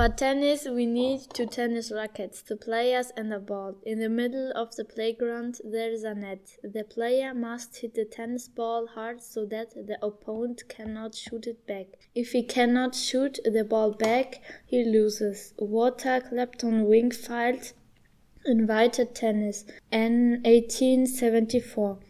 For tennis, we need two tennis rackets, two players, and a ball. In the middle of the playground, there is a net. The player must hit the tennis ball hard so that the opponent cannot shoot it back. If he cannot shoot the ball back, he loses. Walter Clopton Wingfield invited tennis in 1874.